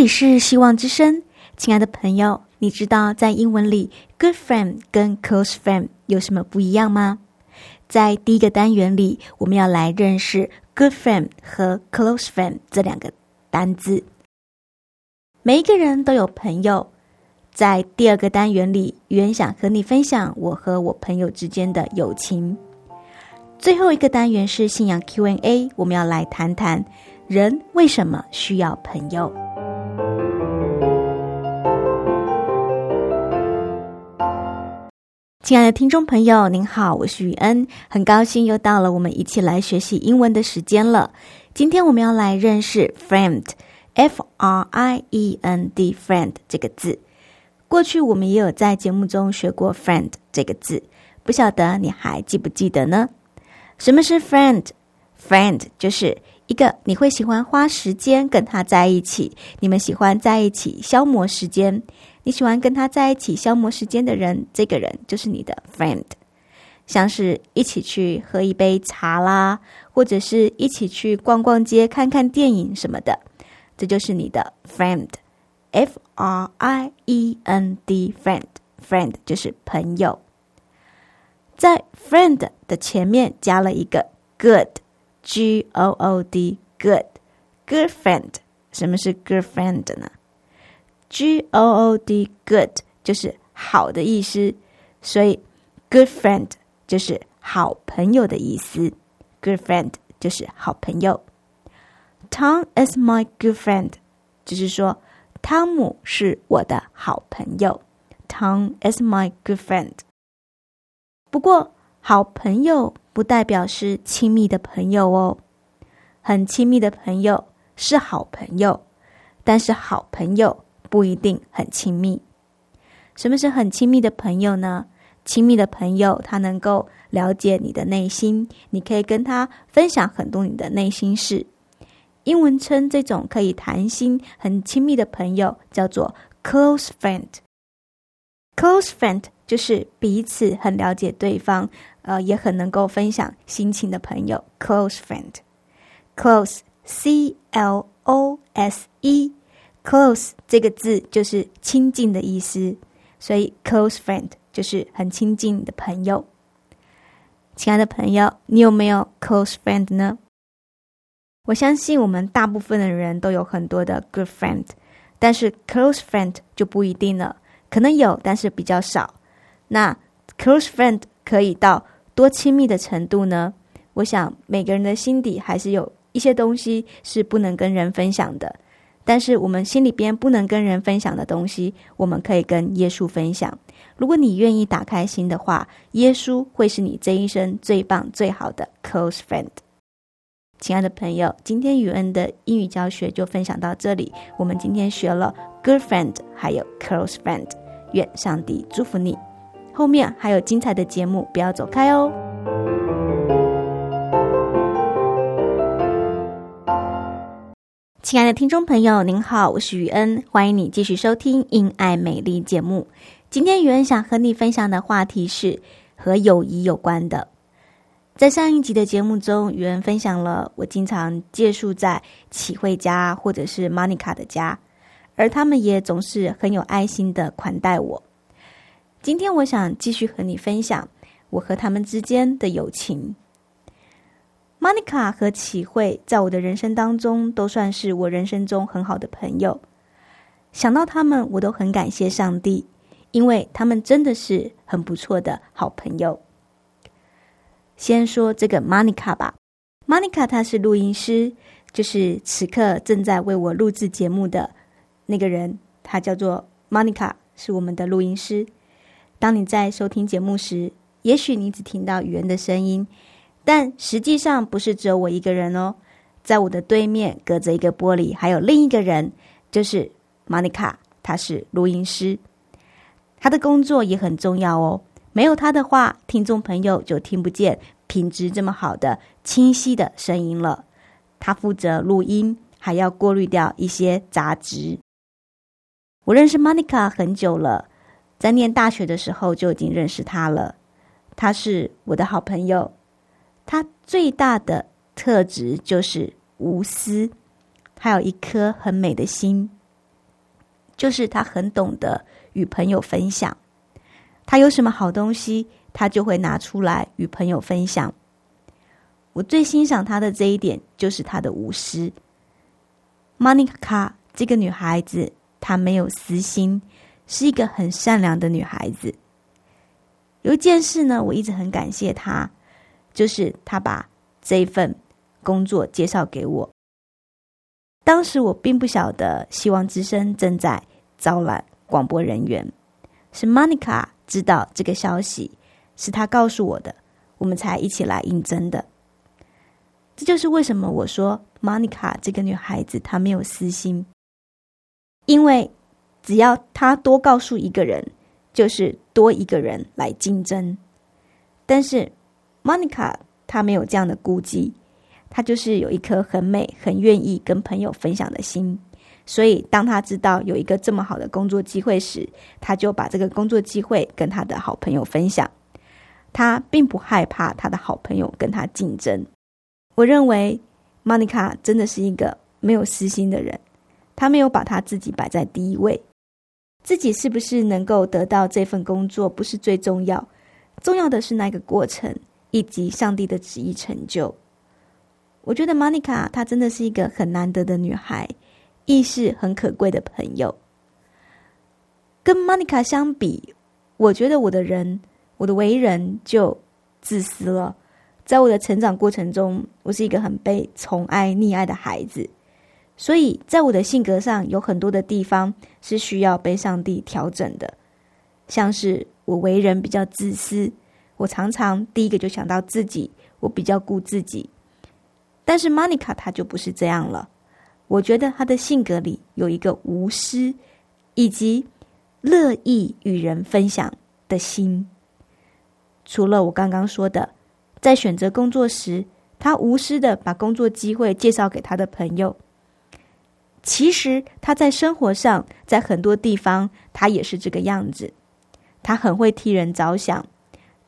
里是希望之声，亲爱的朋友，你知道在英文里，good friend 跟 close friend 有什么不一样吗？在第一个单元里，我们要来认识 good friend 和 close friend 这两个单字。每一个人都有朋友，在第二个单元里，原想和你分享我和我朋友之间的友情。最后一个单元是信仰 Q&A，我们要来谈谈人为什么需要朋友。亲爱的听众朋友，您好，我是雨恩，很高兴又到了我们一起来学习英文的时间了。今天我们要来认识 friend，f r i e n d，friend 这个字。过去我们也有在节目中学过 friend 这个字，不晓得你还记不记得呢？什么是 friend？friend 就是一个你会喜欢花时间跟他在一起，你们喜欢在一起消磨时间。你喜欢跟他在一起消磨时间的人，这个人就是你的 friend。像是一起去喝一杯茶啦，或者是一起去逛逛街、看看电影什么的，这就是你的 friend。F R I E N D，friend，friend 就是朋友。在 friend 的前面加了一个 good，G O O D，good，good friend。什么是 good friend 呢？G O O D good 就是好的意思，所以 good friend 就是好朋友的意思。Good friend 就是好朋友。Tom is my good friend，就是说汤姆是我的好朋友。Tom is my good friend。不过，好朋友不代表是亲密的朋友哦。很亲密的朋友是好朋友，但是好朋友。不一定很亲密。什么是很亲密的朋友呢？亲密的朋友，他能够了解你的内心，你可以跟他分享很多你的内心事。英文称这种可以谈心、很亲密的朋友叫做 close friend。close friend 就是彼此很了解对方，呃，也很能够分享心情的朋友。close friend，close c l o s e。Close 这个字就是亲近的意思，所以 close friend 就是很亲近的朋友。亲爱的朋友，你有没有 close friend 呢？我相信我们大部分的人都有很多的 good friend，但是 close friend 就不一定了，可能有，但是比较少。那 close friend 可以到多亲密的程度呢？我想每个人的心底还是有一些东西是不能跟人分享的。但是我们心里边不能跟人分享的东西，我们可以跟耶稣分享。如果你愿意打开心的话，耶稣会是你这一生最棒、最好的 close friend。亲爱的朋友，今天雨恩的英语教学就分享到这里。我们今天学了 good friend，还有 close friend。愿上帝祝福你。后面还有精彩的节目，不要走开哦。亲爱的听众朋友，您好，我是雨恩，欢迎你继续收听《因爱美丽》节目。今天雨恩想和你分享的话题是和友谊有关的。在上一集的节目中，雨恩分享了我经常借宿在启慧家或者是 Monica 的家，而他们也总是很有爱心的款待我。今天我想继续和你分享我和他们之间的友情。Monica 和启慧在我的人生当中都算是我人生中很好的朋友。想到他们，我都很感谢上帝，因为他们真的是很不错的好朋友。先说这个 Monica 吧，Monica 她是录音师，就是此刻正在为我录制节目的那个人，她叫做 Monica，是我们的录音师。当你在收听节目时，也许你只听到语言的声音，但实际上不是只有我一个人哦，在我的对面隔着一个玻璃，还有另一个人，就是 Monica，她是录音师，她的工作也很重要哦。没有他的话，听众朋友就听不见品质这么好的清晰的声音了。他负责录音，还要过滤掉一些杂质。我认识 Monica 很久了，在念大学的时候就已经认识他了。他是我的好朋友。他最大的特质就是无私，他有一颗很美的心，就是他很懂得与朋友分享。他有什么好东西，他就会拿出来与朋友分享。我最欣赏他的这一点，就是他的无私。Monica 这个女孩子，她没有私心，是一个很善良的女孩子。有一件事呢，我一直很感谢她，就是他把这份工作介绍给我。当时我并不晓得希望之声正在招揽广播人员，是 Monica。知道这个消息是他告诉我的，我们才一起来应征的。这就是为什么我说 Monica 这个女孩子她没有私心，因为只要她多告诉一个人，就是多一个人来竞争。但是 Monica 她没有这样的顾忌，她就是有一颗很美、很愿意跟朋友分享的心。所以，当她知道有一个这么好的工作机会时，她就把这个工作机会跟她的好朋友分享。他并不害怕他的好朋友跟他竞争。我认为，Monica 真的是一个没有私心的人。他没有把他自己摆在第一位，自己是不是能够得到这份工作不是最重要，重要的是那个过程以及上帝的旨意成就。我觉得 Monica 她真的是一个很难得的女孩。亦是很可贵的朋友。跟 Monica 相比，我觉得我的人，我的为人就自私了。在我的成长过程中，我是一个很被宠爱、溺爱的孩子，所以在我的性格上有很多的地方是需要被上帝调整的。像是我为人比较自私，我常常第一个就想到自己，我比较顾自己。但是 Monica 她就不是这样了。我觉得他的性格里有一个无私，以及乐意与人分享的心。除了我刚刚说的，在选择工作时，他无私的把工作机会介绍给他的朋友。其实他在生活上，在很多地方，他也是这个样子。他很会替人着想，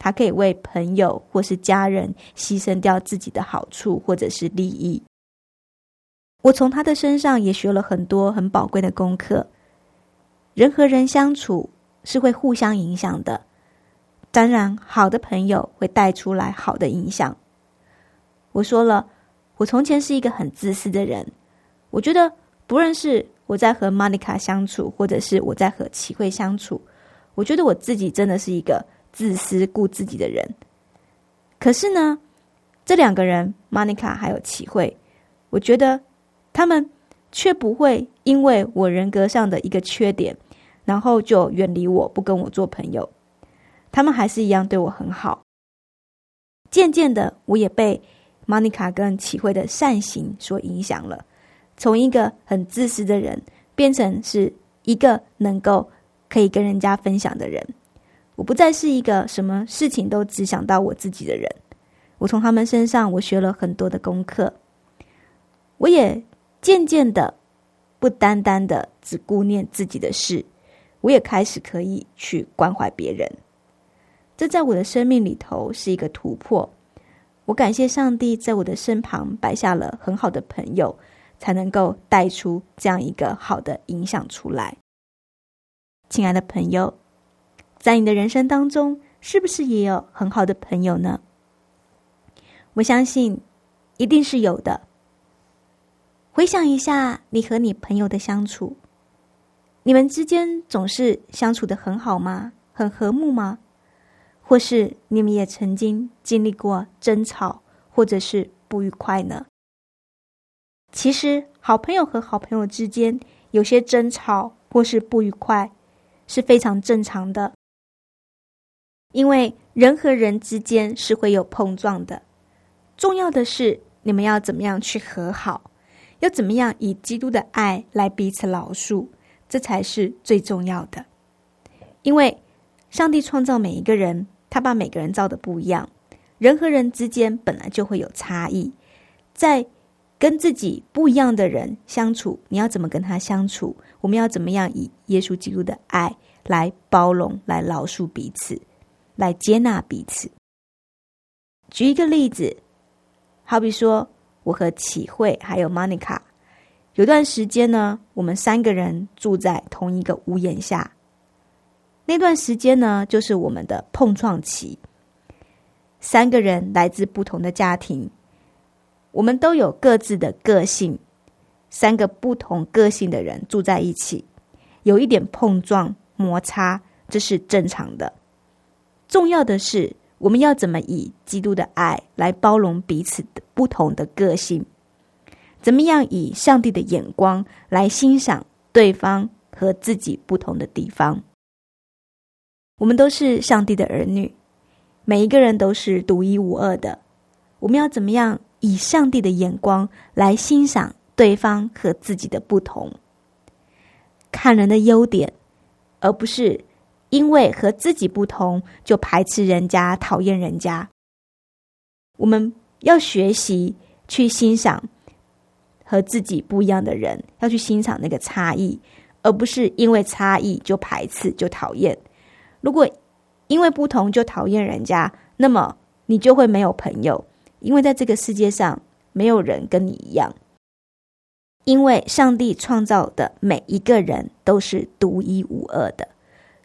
他可以为朋友或是家人牺牲掉自己的好处或者是利益。我从他的身上也学了很多很宝贵的功课。人和人相处是会互相影响的，当然，好的朋友会带出来好的影响。我说了，我从前是一个很自私的人。我觉得，不论是我在和 Monica 相处，或者是我在和齐慧相处，我觉得我自己真的是一个自私、顾自己的人。可是呢，这两个人，Monica 还有齐慧，我觉得。他们却不会因为我人格上的一个缺点，然后就远离我不跟我做朋友。他们还是一样对我很好。渐渐的，我也被 Monica 跟齐慧的善行所影响了，从一个很自私的人，变成是一个能够可以跟人家分享的人。我不再是一个什么事情都只想到我自己的人。我从他们身上，我学了很多的功课。我也。渐渐的，不单单的只顾念自己的事，我也开始可以去关怀别人。这在我的生命里头是一个突破。我感谢上帝在我的身旁摆下了很好的朋友，才能够带出这样一个好的影响出来。亲爱的朋友，在你的人生当中，是不是也有很好的朋友呢？我相信一定是有的。回想一下你和你朋友的相处，你们之间总是相处的很好吗？很和睦吗？或是你们也曾经经历过争吵，或者是不愉快呢？其实，好朋友和好朋友之间有些争吵或是不愉快是非常正常的，因为人和人之间是会有碰撞的。重要的是，你们要怎么样去和好。要怎么样以基督的爱来彼此饶恕，这才是最重要的。因为上帝创造每一个人，他把每个人造的不一样，人和人之间本来就会有差异。在跟自己不一样的人相处，你要怎么跟他相处？我们要怎么样以耶稣基督的爱来包容、来饶恕彼此，来接纳彼此？举一个例子，好比说。我和启慧还有 Monica，有段时间呢，我们三个人住在同一个屋檐下。那段时间呢，就是我们的碰撞期。三个人来自不同的家庭，我们都有各自的个性。三个不同个性的人住在一起，有一点碰撞摩擦，这是正常的。重要的是。我们要怎么以基督的爱来包容彼此的不同的个性？怎么样以上帝的眼光来欣赏对方和自己不同的地方？我们都是上帝的儿女，每一个人都是独一无二的。我们要怎么样以上帝的眼光来欣赏对方和自己的不同？看人的优点，而不是。因为和自己不同，就排斥人家、讨厌人家。我们要学习去欣赏和自己不一样的人，要去欣赏那个差异，而不是因为差异就排斥、就讨厌。如果因为不同就讨厌人家，那么你就会没有朋友，因为在这个世界上没有人跟你一样。因为上帝创造的每一个人都是独一无二的。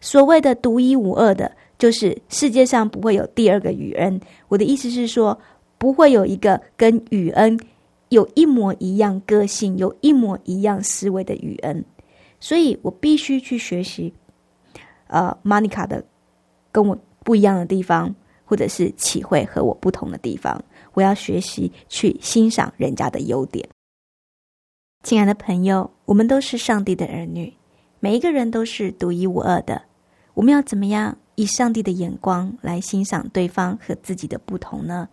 所谓的独一无二的，就是世界上不会有第二个雨恩。我的意思是说，不会有一个跟雨恩有一模一样个性、有一模一样思维的雨恩。所以我必须去学习，呃，Monica 的跟我不一样的地方，或者是体会和我不同的地方。我要学习去欣赏人家的优点。亲爱的朋友，我们都是上帝的儿女，每一个人都是独一无二的。我们要怎么样以上帝的眼光来欣赏对方和自己的不同呢？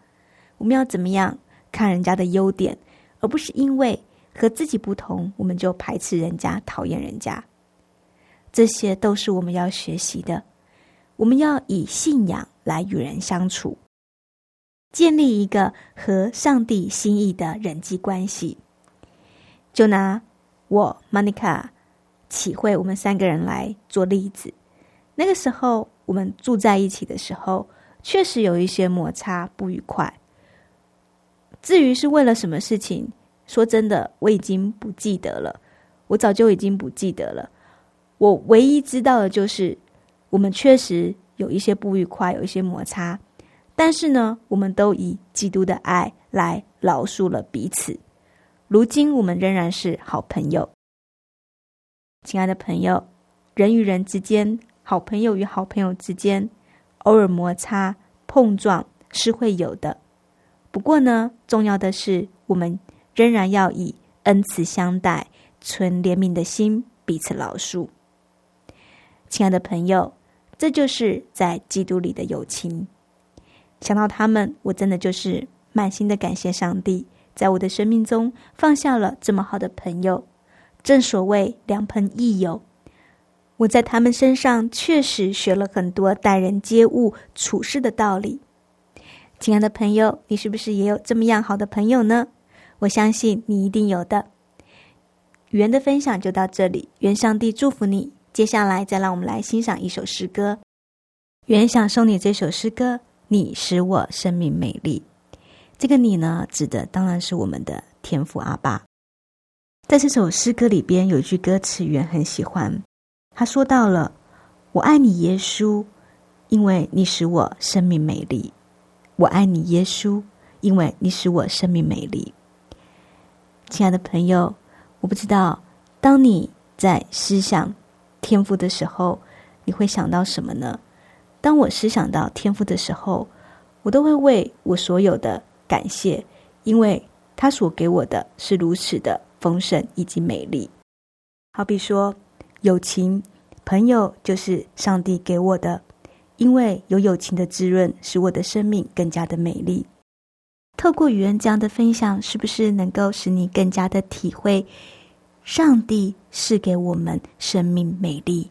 我们要怎么样看人家的优点，而不是因为和自己不同，我们就排斥人家、讨厌人家？这些都是我们要学习的。我们要以信仰来与人相处，建立一个和上帝心意的人际关系。就拿我 Monica 启慧我们三个人来做例子。那个时候，我们住在一起的时候，确实有一些摩擦不愉快。至于是为了什么事情，说真的，我已经不记得了。我早就已经不记得了。我唯一知道的就是，我们确实有一些不愉快，有一些摩擦。但是呢，我们都以基督的爱来饶恕了彼此。如今，我们仍然是好朋友。亲爱的朋友，人与人之间。好朋友与好朋友之间，偶尔摩擦碰撞是会有的。不过呢，重要的是，我们仍然要以恩慈相待，存怜悯的心，彼此饶恕。亲爱的朋友，这就是在基督里的友情。想到他们，我真的就是满心的感谢上帝，在我的生命中放下了这么好的朋友。正所谓良朋益友。我在他们身上确实学了很多待人接物、处事的道理。亲爱的朋友，你是不是也有这么样好的朋友呢？我相信你一定有的。语言的分享就到这里，愿上帝祝福你。接下来，再让我们来欣赏一首诗歌。原想送你这首诗歌，你使我生命美丽。这个“你”呢，指的当然是我们的天父阿爸。在这首诗歌里边，有一句歌词，原很喜欢。他说到了：“我爱你，耶稣，因为你使我生命美丽。我爱你，耶稣，因为你使我生命美丽。亲爱的朋友，我不知道，当你在思想天赋的时候，你会想到什么呢？当我思想到天赋的时候，我都会为我所有的感谢，因为他所给我的是如此的丰盛以及美丽。好比说，友情，朋友就是上帝给我的。因为有友情的滋润，使我的生命更加的美丽。透过与人这样的分享，是不是能够使你更加的体会上帝是给我们生命美丽？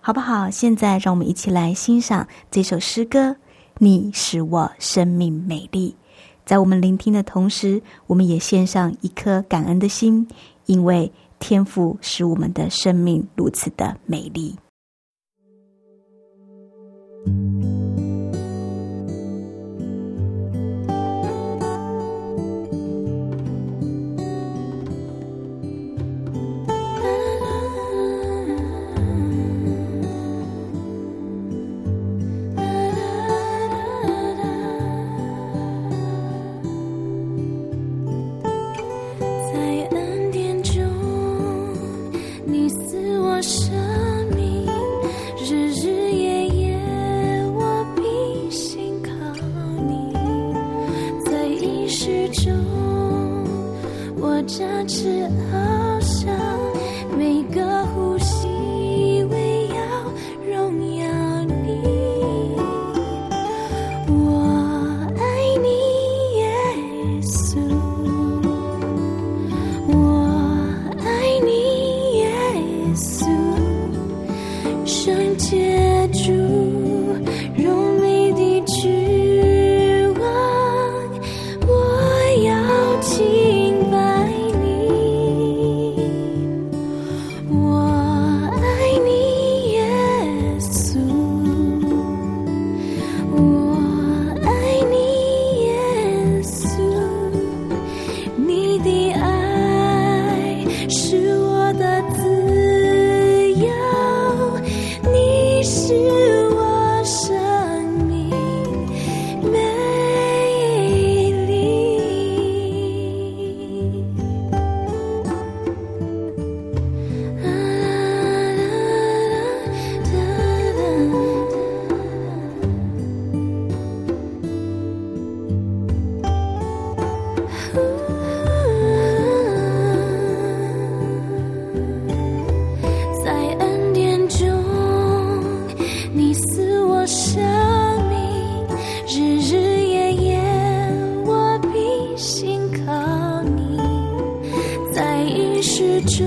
好不好？现在让我们一起来欣赏这首诗歌《你使我生命美丽》。在我们聆听的同时，我们也献上一颗感恩的心，因为天赋使我们的生命如此的美丽。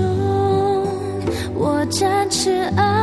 中，我展翅翱。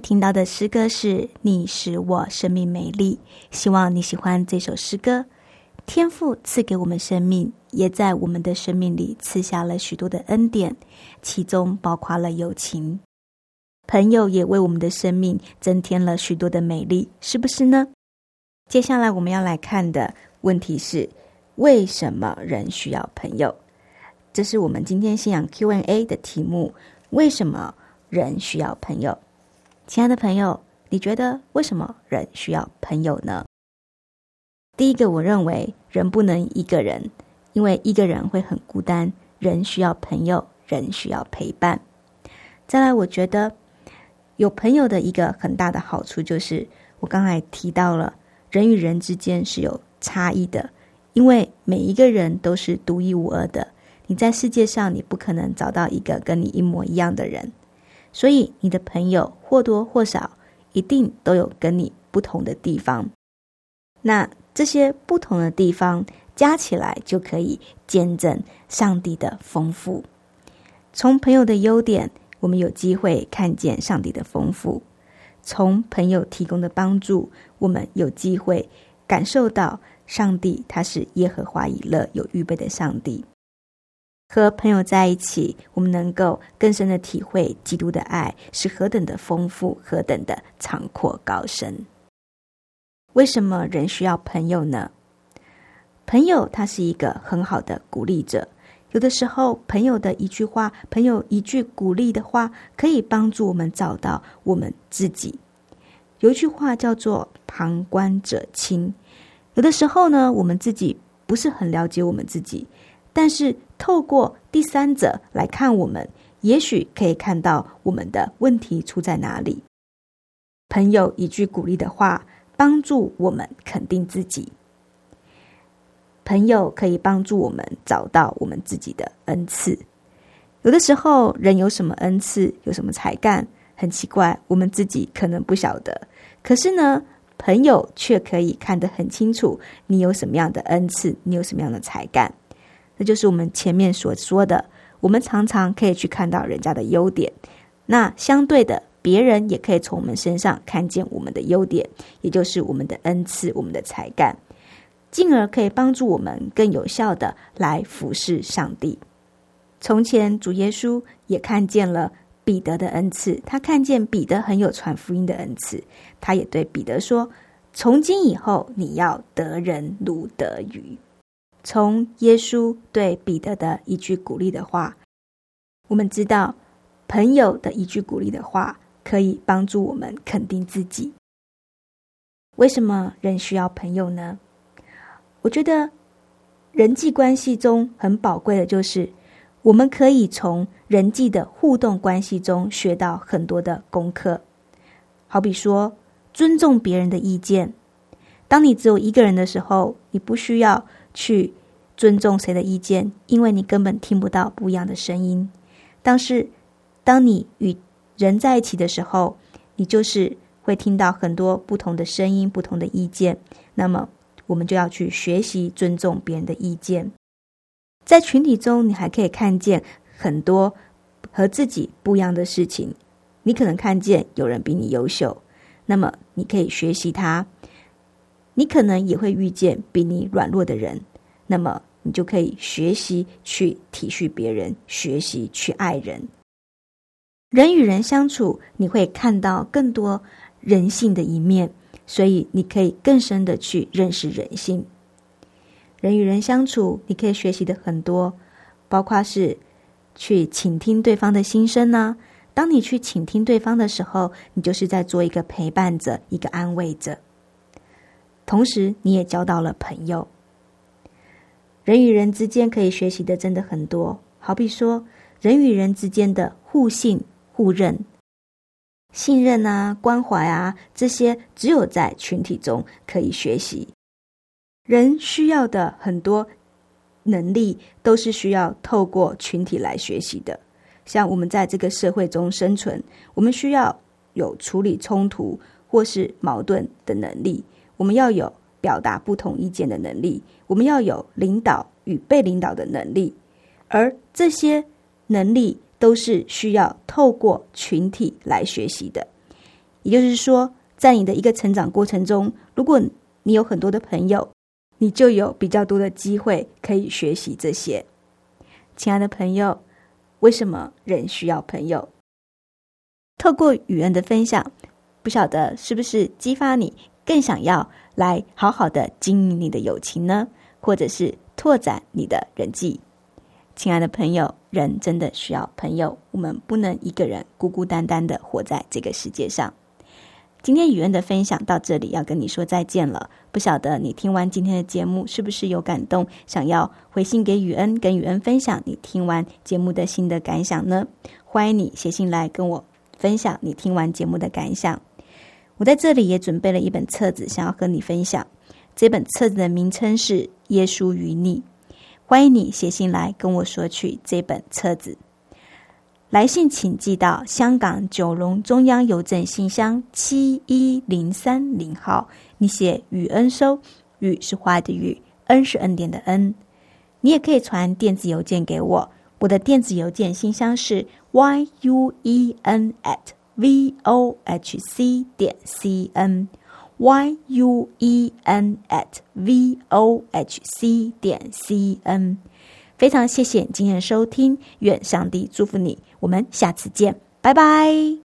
听到的诗歌是《你使我生命美丽》，希望你喜欢这首诗歌。天赋赐给我们生命，也在我们的生命里赐下了许多的恩典，其中包括了友情。朋友也为我们的生命增添了许多的美丽，是不是呢？接下来我们要来看的问题是：为什么人需要朋友？这是我们今天信仰 Q&A 的题目。为什么人需要朋友？亲爱的朋友，你觉得为什么人需要朋友呢？第一个，我认为人不能一个人，因为一个人会很孤单。人需要朋友，人需要陪伴。再来，我觉得有朋友的一个很大的好处就是，我刚才提到了人与人之间是有差异的，因为每一个人都是独一无二的。你在世界上，你不可能找到一个跟你一模一样的人。所以，你的朋友或多或少一定都有跟你不同的地方。那这些不同的地方加起来，就可以见证上帝的丰富。从朋友的优点，我们有机会看见上帝的丰富；从朋友提供的帮助，我们有机会感受到上帝他是耶和华以勒有预备的上帝。和朋友在一起，我们能够更深的体会基督的爱是何等的丰富，何等的长阔高深。为什么人需要朋友呢？朋友他是一个很好的鼓励者，有的时候朋友的一句话，朋友一句鼓励的话，可以帮助我们找到我们自己。有一句话叫做“旁观者清”，有的时候呢，我们自己不是很了解我们自己。但是透过第三者来看我们，也许可以看到我们的问题出在哪里。朋友一句鼓励的话，帮助我们肯定自己。朋友可以帮助我们找到我们自己的恩赐。有的时候，人有什么恩赐，有什么才干，很奇怪，我们自己可能不晓得。可是呢，朋友却可以看得很清楚，你有什么样的恩赐，你有什么样的才干。那就是我们前面所说的，我们常常可以去看到人家的优点，那相对的，别人也可以从我们身上看见我们的优点，也就是我们的恩赐、我们的才干，进而可以帮助我们更有效的来服侍上帝。从前主耶稣也看见了彼得的恩赐，他看见彼得很有传福音的恩赐，他也对彼得说：“从今以后，你要得人如得鱼。”从耶稣对彼得的一句鼓励的话，我们知道朋友的一句鼓励的话可以帮助我们肯定自己。为什么人需要朋友呢？我觉得人际关系中很宝贵的就是我们可以从人际的互动关系中学到很多的功课。好比说，尊重别人的意见。当你只有一个人的时候，你不需要。去尊重谁的意见，因为你根本听不到不一样的声音。但是，当你与人在一起的时候，你就是会听到很多不同的声音、不同的意见。那么，我们就要去学习尊重别人的意见。在群体中，你还可以看见很多和自己不一样的事情。你可能看见有人比你优秀，那么你可以学习他。你可能也会遇见比你软弱的人，那么你就可以学习去体恤别人，学习去爱人。人与人相处，你会看到更多人性的一面，所以你可以更深的去认识人性。人与人相处，你可以学习的很多，包括是去倾听对方的心声呢。当你去倾听对方的时候，你就是在做一个陪伴者，一个安慰者。同时，你也交到了朋友。人与人之间可以学习的真的很多，好比说，人与人之间的互信、互认、信任啊、关怀啊，这些只有在群体中可以学习。人需要的很多能力，都是需要透过群体来学习的。像我们在这个社会中生存，我们需要有处理冲突或是矛盾的能力。我们要有表达不同意见的能力，我们要有领导与被领导的能力，而这些能力都是需要透过群体来学习的。也就是说，在你的一个成长过程中，如果你有很多的朋友，你就有比较多的机会可以学习这些。亲爱的朋友，为什么人需要朋友？透过语言的分享，不晓得是不是激发你更想要来好好的经营你的友情呢？或者是拓展你的人际？亲爱的朋友，人真的需要朋友，我们不能一个人孤孤单单的活在这个世界上。今天雨恩的分享到这里，要跟你说再见了。不晓得你听完今天的节目是不是有感动，想要回信给雨恩，跟雨恩分享你听完节目的新的感想呢？欢迎你写信来跟我分享你听完节目的感想。我在这里也准备了一本册子，想要和你分享。这本册子的名称是《耶稣与你》。欢迎你写信来跟我索取这本册子。来信请寄到香港九龙中央邮政信箱七一零三零号。你写雨恩收，雨是花的雨，恩是恩典的恩。你也可以传电子邮件给我，我的电子邮件信箱是 y u e n at v o h c 点 c n y u e n at v o h c 点 c n。非常谢谢今天的收听，愿上帝祝福你。我们下次见，拜拜。